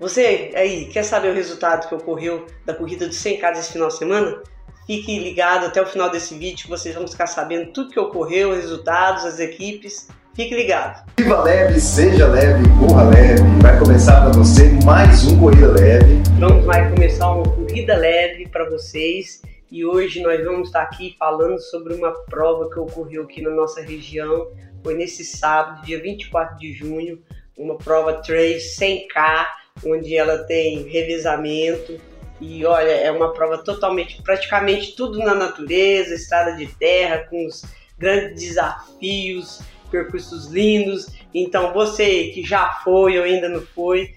Você aí quer saber o resultado que ocorreu da corrida dos 100 k esse final de semana? Fique ligado até o final desse vídeo que vocês vão ficar sabendo tudo que ocorreu, os resultados, as equipes. Fique ligado. Viva leve, seja leve, corra leve. Vai começar para você mais um Corrida Leve. Vamos vai começar uma corrida leve para vocês e hoje nós vamos estar aqui falando sobre uma prova que ocorreu aqui na nossa região. Foi nesse sábado, dia 24 de junho, uma prova trail 100K, onde ela tem revezamento. E olha, é uma prova totalmente, praticamente tudo na natureza, estrada de terra, com os grandes desafios, percursos lindos. Então, você que já foi ou ainda não foi,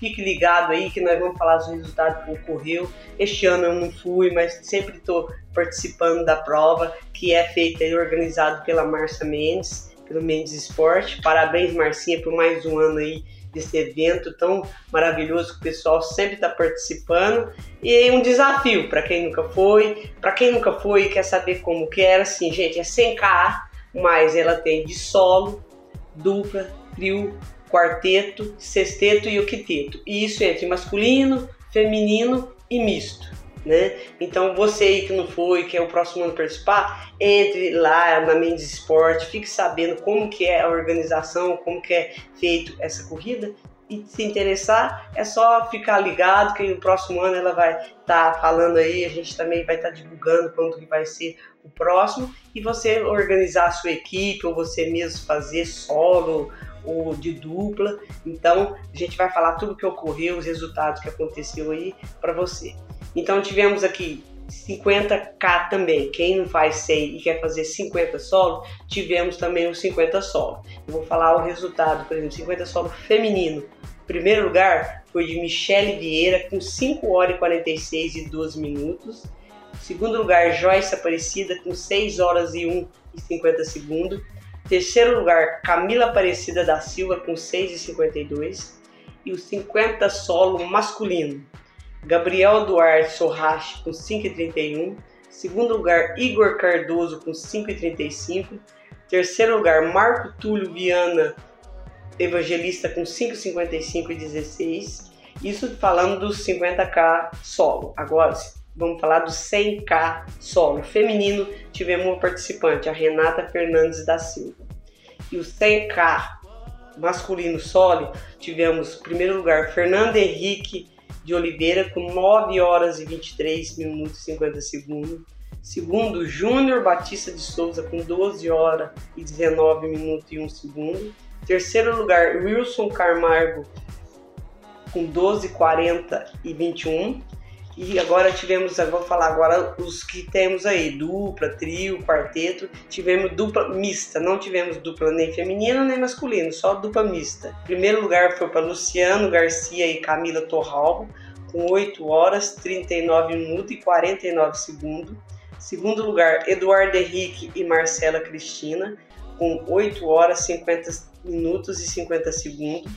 fique ligado aí que nós vamos falar dos resultados que ocorreu. Este ano eu não fui, mas sempre estou participando da prova que é feita e organizada pela Marcia Mendes pelo Mendes Esporte. Parabéns, Marcinha, por mais um ano aí desse evento tão maravilhoso que o pessoal sempre está participando. E um desafio para quem nunca foi, para quem nunca foi e quer saber como que era, assim, gente, é 100K, mas ela tem de solo, dupla, trio, quarteto, sexteto e octeto. E isso entre masculino, feminino e misto né? Então você aí que não foi, que é o próximo ano participar, entre lá na Mendes Esporte, fique sabendo como que é a organização, como que é feito essa corrida e se interessar, é só ficar ligado que no próximo ano ela vai estar tá falando aí, a gente também vai estar tá divulgando quando que vai ser o próximo e você organizar a sua equipe ou você mesmo fazer solo ou de dupla. Então, a gente vai falar tudo o que ocorreu, os resultados que aconteceu aí para você. Então tivemos aqui 50k também. Quem não faz 100 e quer fazer 50 solo, tivemos também os 50 solo. Eu vou falar o resultado, por exemplo, 50 solo feminino. Primeiro lugar foi de Michele Vieira com 5 horas e 46 e 12 minutos. Segundo lugar, Joyce Aparecida com 6 horas e 1 e 50 segundos. Terceiro lugar, Camila Aparecida da Silva com 6 e 52. E o 50 solo masculino Gabriel Duarte Sorrache com 5,31. Segundo lugar, Igor Cardoso com 5,35. Terceiro lugar, Marco Túlio Viana Evangelista com 5,55 e 16. Isso falando dos 50k solo. Agora vamos falar do 100k solo. Feminino, tivemos uma participante, a Renata Fernandes da Silva. E o 100k masculino solo, tivemos, em primeiro lugar, Fernando Henrique de Oliveira com 9 horas e 23 minutos e 50 segundos. Segundo, Júnior Batista de Souza com 12 horas e 19 minutos e 1 segundo. Terceiro lugar, Wilson Carmargo com 12, 40 e 21. E agora tivemos, vou falar agora os que temos aí, dupla, trio, quarteto. Tivemos dupla mista, não tivemos dupla nem feminina nem masculina, só dupla mista. Primeiro lugar foi para Luciano Garcia e Camila Torralbo, com 8 horas, 39 minutos e 49 segundos. Segundo lugar, Eduardo Henrique e Marcela Cristina, com 8 horas, 50 minutos e 50 segundos.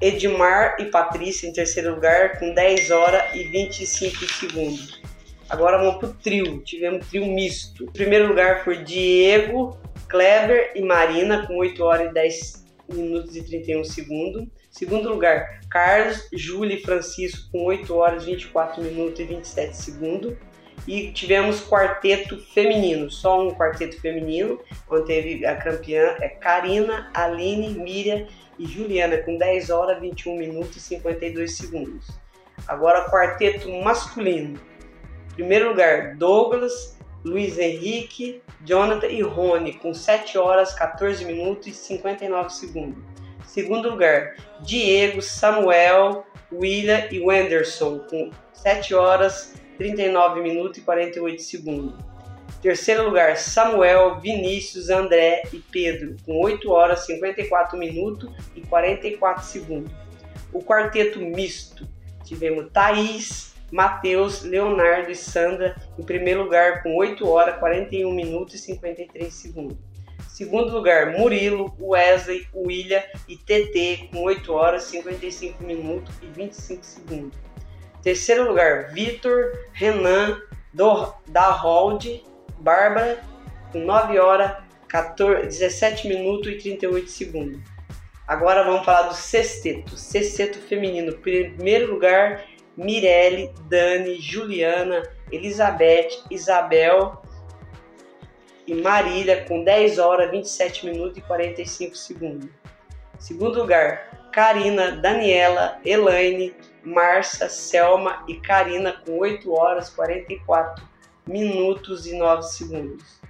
Edmar e Patrícia em terceiro lugar com 10 horas e 25 segundos. Agora vamos para o trio, tivemos trio misto. Em primeiro lugar foi Diego, Kleber e Marina com 8 horas e 10 minutos e 31 segundos. Segundo lugar, Carlos, Júlia e Francisco com 8 horas, 24 minutos e 27 segundos. E tivemos quarteto feminino, só um quarteto feminino, onde teve a campeã é Karina, Aline, Miriam e Juliana com 10 horas, 21 minutos e 52 segundos. Agora quarteto masculino. Primeiro lugar, Douglas, Luiz Henrique, Jonathan e Rony com 7 horas, 14 minutos e 59 segundos. Segundo lugar, Diego, Samuel, William e Wenderson com 7 horas, 39 minutos e 48 segundos. Terceiro lugar, Samuel, Vinícius, André e Pedro, com 8 horas, 54 minutos e 44 segundos. O quarteto misto, tivemos Thaís, Matheus, Leonardo e Sandra em primeiro lugar com 8 horas, 41 minutos e 53 segundos. Segundo lugar, Murilo, Wesley, William e TT com 8 horas, 55 minutos e 25 segundos. Terceiro lugar, Vitor, Renan, do, da Hold Bárbara, com 9 horas, 14, 17 minutos e 38 segundos. Agora vamos falar do sexteto. Sexteto feminino. Primeiro lugar, Mirelle, Dani, Juliana, Elizabeth, Isabel e Marília com 10 horas, 27 minutos e 45 segundos. Segundo lugar, Karina, Daniela, Elaine, Marcia, Selma e Karina com 8 horas, 44 minutos e 9 segundos.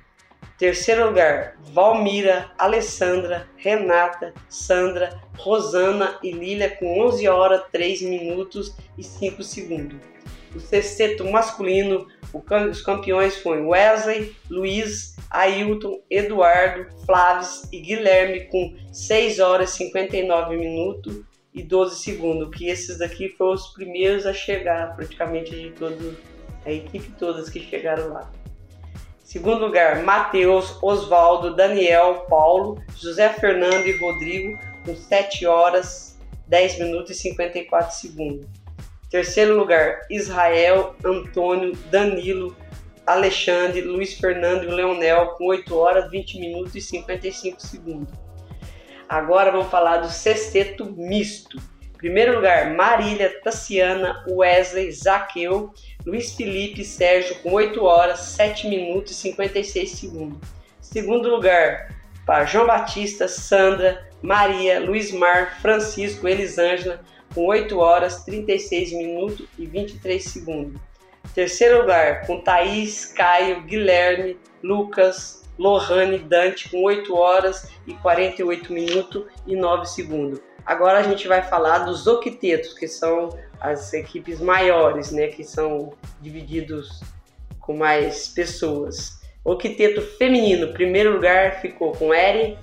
Terceiro lugar, Valmira, Alessandra, Renata, Sandra, Rosana e Lília com 11 horas, 3 minutos e 5 segundos. O sexteto masculino, os campeões foram Wesley, Luiz, Ailton, Eduardo, Flávio e Guilherme com 6 horas, 59 minutos e 12 segundos, que esses daqui foram os primeiros a chegar, praticamente de todo, a equipe todas que chegaram lá. Segundo lugar, Matheus, Oswaldo, Daniel, Paulo, José Fernando e Rodrigo, com 7 horas, 10 minutos e 54 segundos. Terceiro lugar, Israel, Antônio, Danilo, Alexandre, Luiz Fernando e Leonel, com 8 horas, 20 minutos e 55 segundos. Agora vamos falar do sexteto misto. Primeiro lugar, Marília, Tassiana, Wesley, Zaqueu, Luiz Felipe Sérgio com 8 horas, 7 minutos e 56 segundos. Segundo lugar, para João Batista, Sandra, Maria, Luiz Mar, Francisco, Elisângela com 8 horas, 36 minutos e 23 segundos. Terceiro lugar, com Thaís, Caio, Guilherme, Lucas, Lohane, Dante com 8 horas e 48 minutos e 9 segundos. Agora a gente vai falar dos octetos, que são as equipes maiores, né, que são divididos com mais pessoas. Octeto feminino, primeiro lugar ficou com Eri,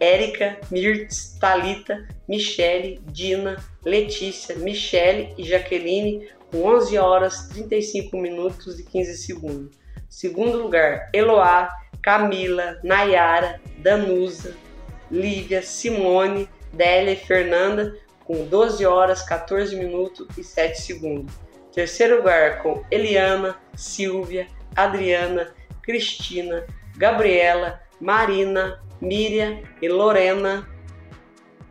Érica, Mirtz, Talita, Michele, Dina, Letícia, Michele e Jaqueline com 11 horas 35 minutos e 15 segundos. Segundo lugar, Eloá, Camila, Nayara, Danusa, Lívia, Simone, Délia e Fernanda com 12 horas 14 minutos e 7 segundos. Terceiro lugar com Eliana, Silvia, Adriana, Cristina, Gabriela, Marina, Miriam e Lorena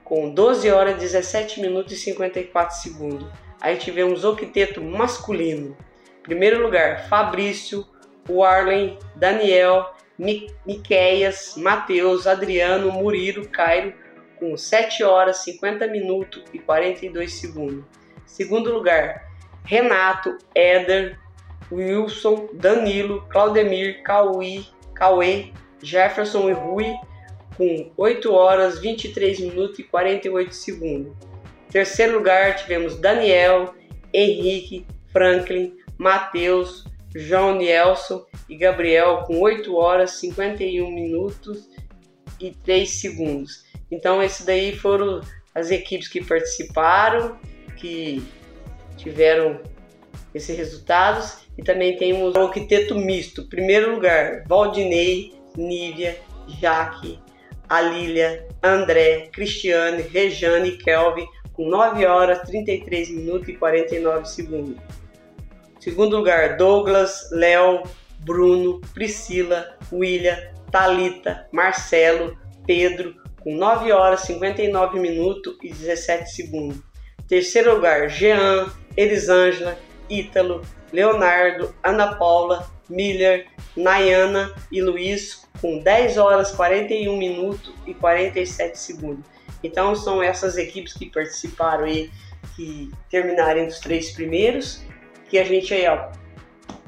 com 12 horas 17 minutos e 54 segundos. Aí tivemos o octeto masculino. Primeiro lugar, Fabrício, Warlen, Daniel, Miqueias, Matheus, Adriano, Murilo, Cairo com 7 horas 50 minutos e 42 segundos. Segundo lugar, Renato, Éder, Wilson, Danilo, Claudemir, Cauí, Cauê, Jefferson e Rui com 8 horas 23 minutos e 48 segundos. Terceiro lugar tivemos Daniel, Henrique, Franklin, Matheus, João Nielson e Gabriel com 8 horas 51 minutos e 3 segundos. Então, esses daí foram as equipes que participaram, que tiveram esses resultados. E também temos o octeto misto. Primeiro lugar, Valdinei, Nívia, Jaque, Alília, André, Cristiane, Rejane e Kelvin, com 9 horas, 33 minutos e 49 segundos. Segundo lugar, Douglas, Léo, Bruno, Priscila, William, Talita, Marcelo, Pedro, com 9 horas 59 minutos e 17 segundos. Terceiro lugar, Jean, Elisângela, Ítalo, Leonardo, Ana Paula, Miller, Nayana e Luiz com 10 horas 41 minutos e 47 segundos. Então são essas equipes que participaram aí, que terminaram entre os três primeiros, que a gente aí ó,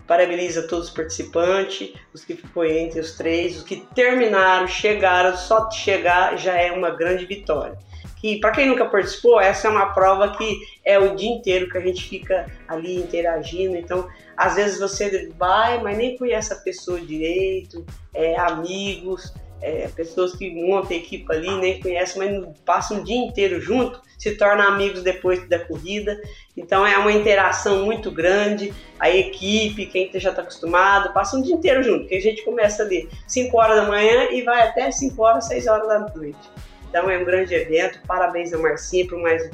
Parabeniza todos os participantes, os que ficou entre os três, os que terminaram, chegaram, só chegar já é uma grande vitória. Que para quem nunca participou, essa é uma prova que é o dia inteiro que a gente fica ali interagindo. Então, às vezes você vai, mas nem conhece a pessoa direito, é, amigos, é, pessoas que montam equipe ali, nem conhecem, mas passam um dia inteiro junto, se tornam amigos depois da corrida. Então é uma interação muito grande. A equipe, quem já está acostumado, passa um dia inteiro junto, porque a gente começa ali 5 horas da manhã e vai até 5 horas, 6 horas da noite. Então é um grande evento. Parabéns a Marcinha por mais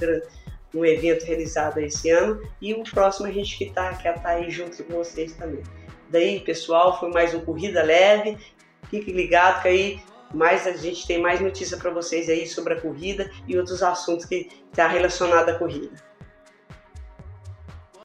um evento realizado esse ano. E o próximo a gente que está tá aí junto com vocês também. Daí, pessoal, foi mais um Corrida Leve. Fique ligado que aí mais a gente tem mais notícia para vocês aí sobre a corrida e outros assuntos que está relacionados à corrida.